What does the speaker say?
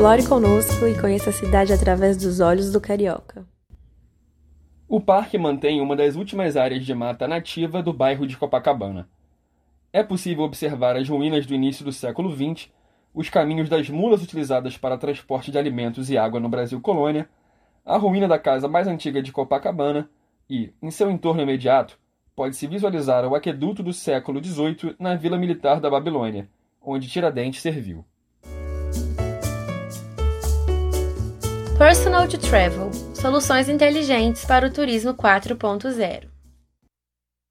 Explore conosco e conheça a cidade através dos olhos do carioca. O parque mantém uma das últimas áreas de mata nativa do bairro de Copacabana. É possível observar as ruínas do início do século XX, os caminhos das mulas utilizadas para transporte de alimentos e água no Brasil colônia, a ruína da casa mais antiga de Copacabana e, em seu entorno imediato, pode-se visualizar o aqueduto do século XVIII na Vila Militar da Babilônia, onde Tiradentes serviu. Personal to Travel Soluções inteligentes para o turismo 4.0